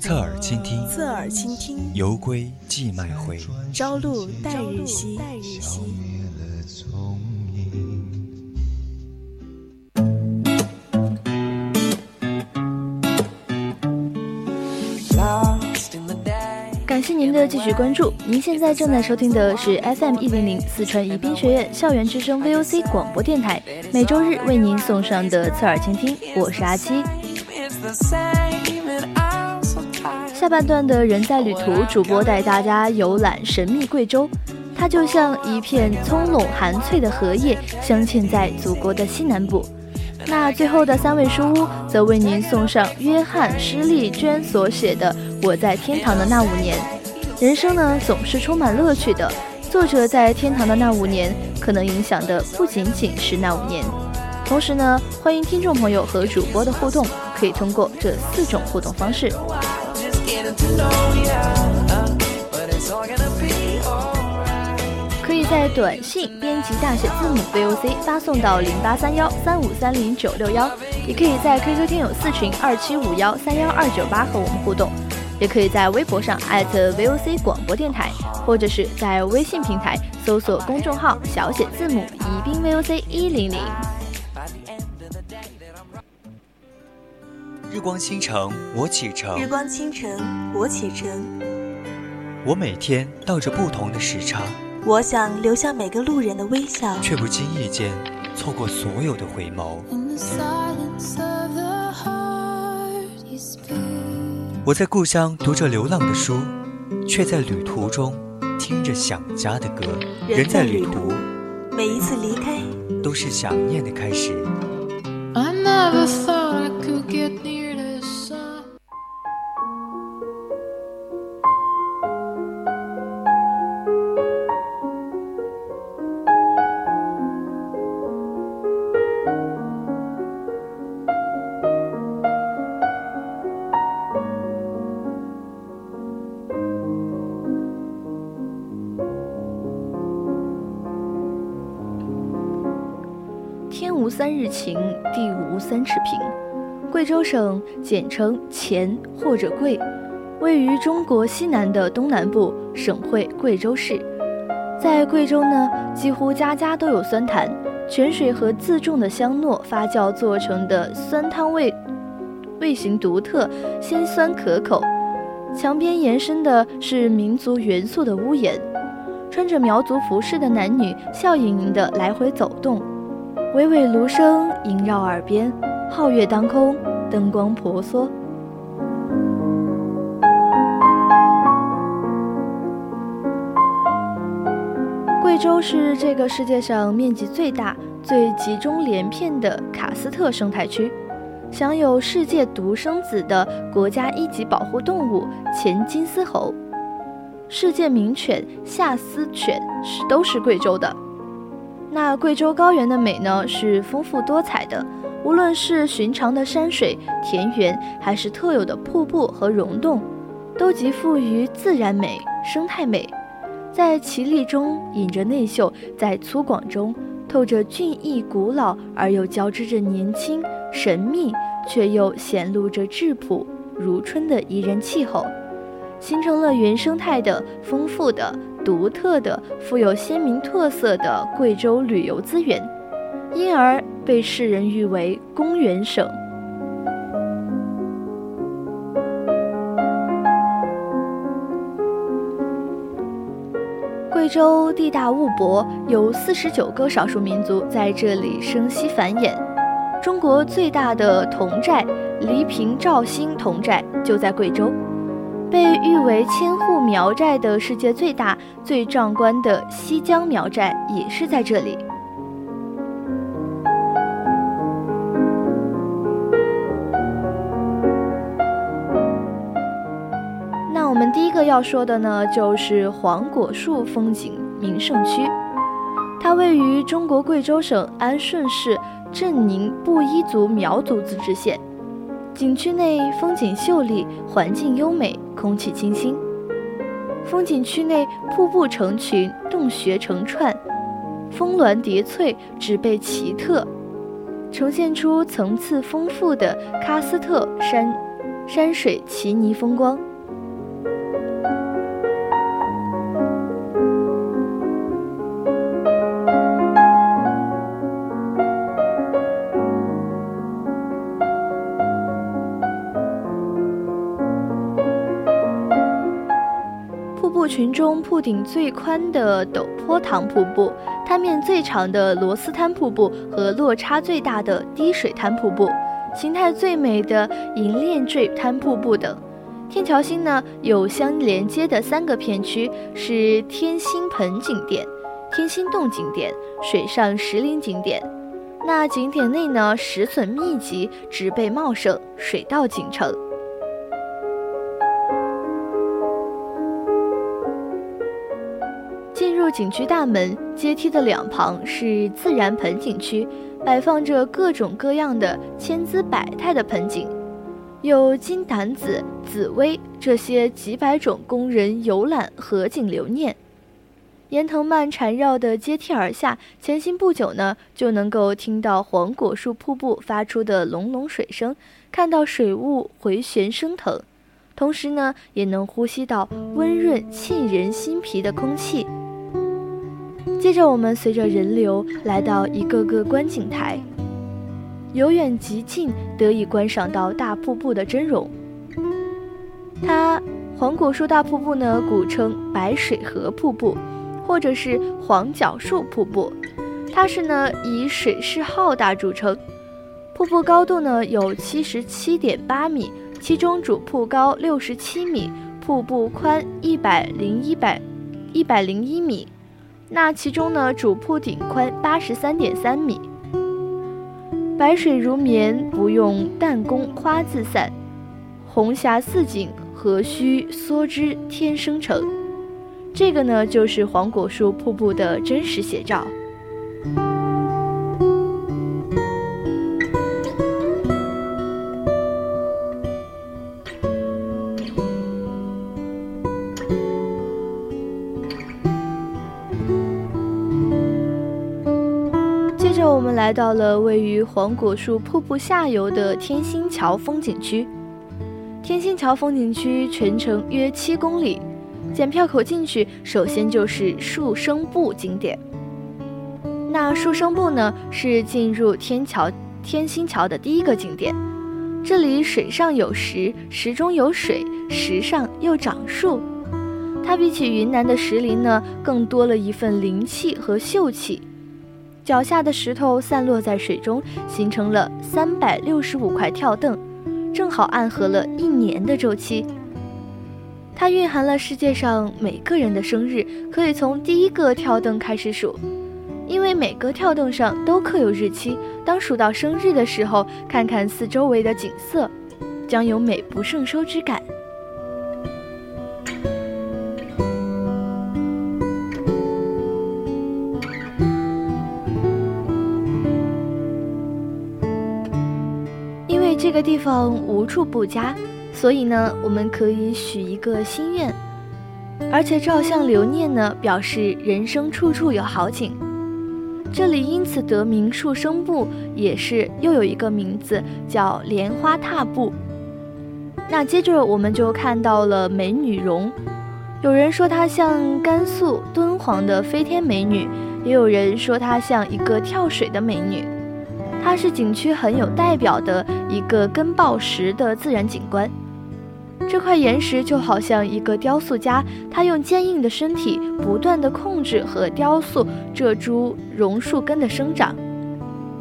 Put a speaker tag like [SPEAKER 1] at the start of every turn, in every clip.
[SPEAKER 1] 侧耳倾听，
[SPEAKER 2] 侧耳倾听，
[SPEAKER 1] 犹归寄麦回，
[SPEAKER 2] 朝露待日晞。
[SPEAKER 3] 感谢您的继续关注，您现在正在收听的是 FM 一零零四川宜宾学院校园之声 VOC 广播电台，每周日为您送上的侧耳倾听，我是阿七。下半段的人在旅途，主播带大家游览神秘贵州，它就像一片葱茏含翠的荷叶，镶嵌在祖国的西南部。那最后的三位书屋，则为您送上约翰施丽娟所写的《我在天堂的那五年》。人生呢，总是充满乐趣的。作者在天堂的那五年，可能影响的不仅仅是那五年。同时呢，欢迎听众朋友和主播的互动，可以通过这四种互动方式。可以在短信编辑大写字母 VOC 发送到零八三幺三五三零九六幺，也可以在 QQ 听友四群二七五幺三幺二九八和我们互动，也可以在微博上艾特 @VOC 广播电台，或者是在微信平台搜索公众号小写字母宜宾 VOC 一零零。
[SPEAKER 1] 日光倾城，我启程。
[SPEAKER 2] 日光倾城，我启程。
[SPEAKER 1] 我每天倒着不同的时差。
[SPEAKER 2] 我想留下每个路人的微笑，
[SPEAKER 1] 却不经意间错过所有的回眸。我在故乡读着流浪的书，却在旅途中听着想家的歌。
[SPEAKER 2] 人在旅途，每一次离开
[SPEAKER 1] 都是想念的开始。
[SPEAKER 3] 三日晴，地无三尺平。贵州省简称黔或者贵，位于中国西南的东南部，省会贵州市。在贵州呢，几乎家家都有酸坛，泉水和自种的香糯发酵做成的酸汤味，味型独特，鲜酸可口。墙边延伸的是民族元素的屋檐，穿着苗族服饰的男女笑盈盈地来回走动。娓娓芦声萦绕耳边，皓月当空，灯光婆娑。贵州是这个世界上面积最大、最集中连片的喀斯特生态区，享有“世界独生子”的国家一级保护动物黔金丝猴，世界名犬夏斯犬是都是贵州的。那贵州高原的美呢，是丰富多彩的。无论是寻常的山水、田园，还是特有的瀑布和溶洞，都极富于自然美、生态美。在奇丽中隐着内秀，在粗犷中透着俊逸、古老而又交织着年轻、神秘，却又显露着质朴如春的宜人气候，形成了原生态的丰富的。独特的、富有鲜明特色的贵州旅游资源，因而被世人誉为“公园省”。贵州地大物博，有四十九个少数民族在这里生息繁衍。中国最大的铜寨——黎平肇兴铜寨就在贵州。被誉为千户苗寨的世界最大、最壮观的西江苗寨也是在这里。那我们第一个要说的呢，就是黄果树风景名胜区。它位于中国贵州省安顺市镇宁布依族苗族自治县。景区内风景秀丽，环境优美，空气清新。风景区内瀑布成群，洞穴成串，峰峦叠翠，植被奇特，呈现出层次丰富的喀斯特山山水奇泥风光。群中瀑顶最宽的陡坡塘瀑布，滩面最长的螺丝滩瀑布和落差最大的滴水滩瀑布，形态最美的银链坠滩瀑布等。天桥星呢有相连接的三个片区，是天星盆景点、天星洞景点、水上石林景点。那景点内呢石笋密集，植被茂盛，水稻景成。景区大门阶梯的两旁是自然盆景区，摆放着各种各样的千姿百态的盆景，有金胆子、紫薇这些几百种供人游览合景留念。沿藤蔓缠绕的阶梯而下，前行不久呢，就能够听到黄果树瀑布发出的隆隆水声，看到水雾回旋升腾，同时呢，也能呼吸到温润沁人心脾的空气。接着，我们随着人流来到一个个观景台，由远及近，得以观赏到大瀑布的真容。它黄果树大瀑布呢，古称白水河瀑布，或者是黄角树瀑布。它是呢以水势浩大著称，瀑布高度呢有七十七点八米，其中主瀑高六十七米，瀑布宽一百零一百一百零一米。那其中呢，主瀑顶宽八十三点三米，白水如绵，不用弹弓花自散，红霞似锦，何须梭织天生成？这个呢，就是黄果树瀑布的真实写照。们来到了位于黄果树瀑布下游的天星桥风景区。天星桥风景区全程约七公里，检票口进去，首先就是树生步景点。那树生步呢，是进入天桥天星桥的第一个景点。这里水上有石，石中有水，石上又长树。它比起云南的石林呢，更多了一份灵气和秀气。脚下的石头散落在水中，形成了三百六十五块跳凳，正好暗合了一年的周期。它蕴含了世界上每个人的生日，可以从第一个跳凳开始数，因为每个跳凳上都刻有日期。当数到生日的时候，看看四周围的景色，将有美不胜收之感。这个地方无处不佳，所以呢，我们可以许一个心愿，而且照相留念呢，表示人生处处有好景。这里因此得名树生步，也是又有一个名字叫莲花踏步。那接着我们就看到了美女容，有人说她像甘肃敦煌的飞天美女，也有人说她像一个跳水的美女。她是景区很有代表的一个根爆石的自然景观。这块岩石就好像一个雕塑家，他用坚硬的身体不断地控制和雕塑这株榕树根的生长，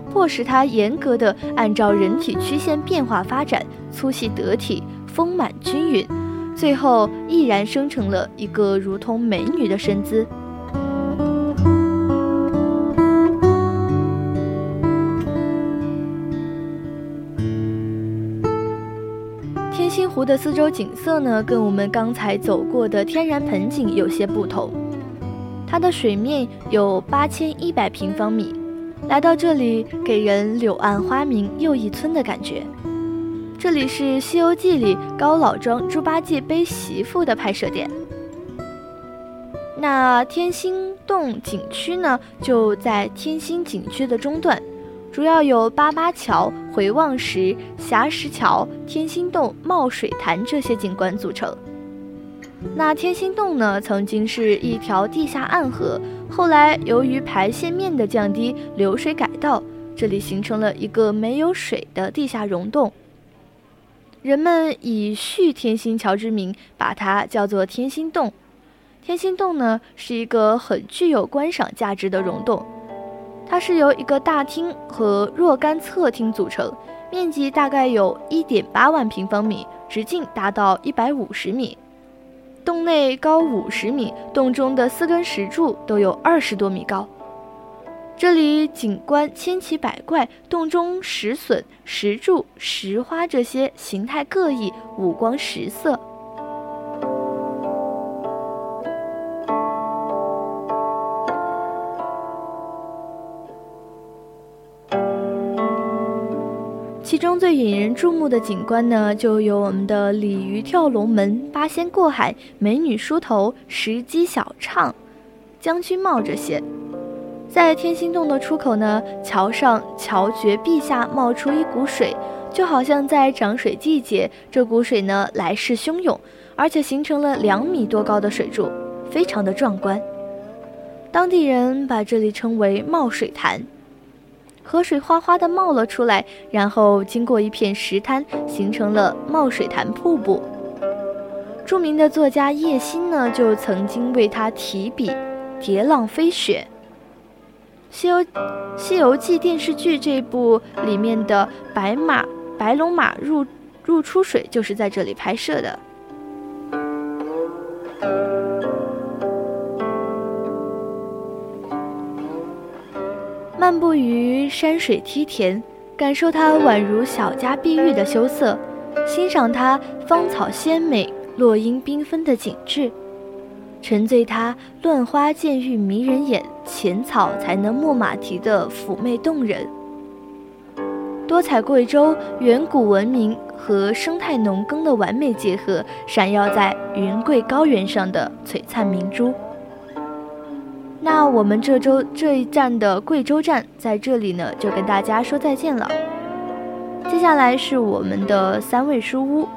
[SPEAKER 3] 迫使它严格地按照人体曲线变化发展，粗细得体，丰满均匀，最后毅然生成了一个如同美女的身姿。湖的四周景色呢，跟我们刚才走过的天然盆景有些不同。它的水面有八千一百平方米，来到这里给人柳暗花明又一村的感觉。这里是《西游记》里高老庄猪八戒背媳妇的拍摄点。那天心洞景区呢，就在天心景区的中段，主要有八八桥、回望石、霞石桥、天心洞、冒水潭这些景观组成。那天心洞呢，曾经是一条地下暗河，后来由于排泄面的降低，流水改道，这里形成了一个没有水的地下溶洞。人们以续天心桥之名，把它叫做天心洞。天心洞呢，是一个很具有观赏价值的溶洞，它是由一个大厅和若干侧厅组成，面积大概有一点八万平方米，直径达到一百五十米。洞内高五十米，洞中的四根石柱都有二十多米高。这里景观千奇百怪，洞中石笋、石柱、石花这些形态各异，五光十色。其中最引人注目的景观呢，就有我们的鲤鱼跳龙门、八仙过海、美女梳头、石矶小唱、将军帽这些。在天心洞的出口呢，桥上桥绝壁下冒出一股水，就好像在涨水季节，这股水呢来势汹涌，而且形成了两米多高的水柱，非常的壮观。当地人把这里称为冒水潭。河水哗哗地冒了出来，然后经过一片石滩，形成了冒水潭瀑布。著名的作家叶欣呢，就曾经为它提笔《叠浪飞雪》。《西游西游记》电视剧这部里面的白马白龙马入入出水，就是在这里拍摄的。漫步于山水梯田，感受它宛如小家碧玉的羞涩，欣赏它芳草鲜美、落英缤纷的景致，沉醉它乱花渐欲迷人眼，浅草才能没马蹄的妩媚动人。多彩贵州远古文明和生态农耕的完美结合，闪耀在云贵高原上的璀璨明珠。那我们这周这一站的贵州站在这里呢，就跟大家说再见了。接下来是我们的三味书屋，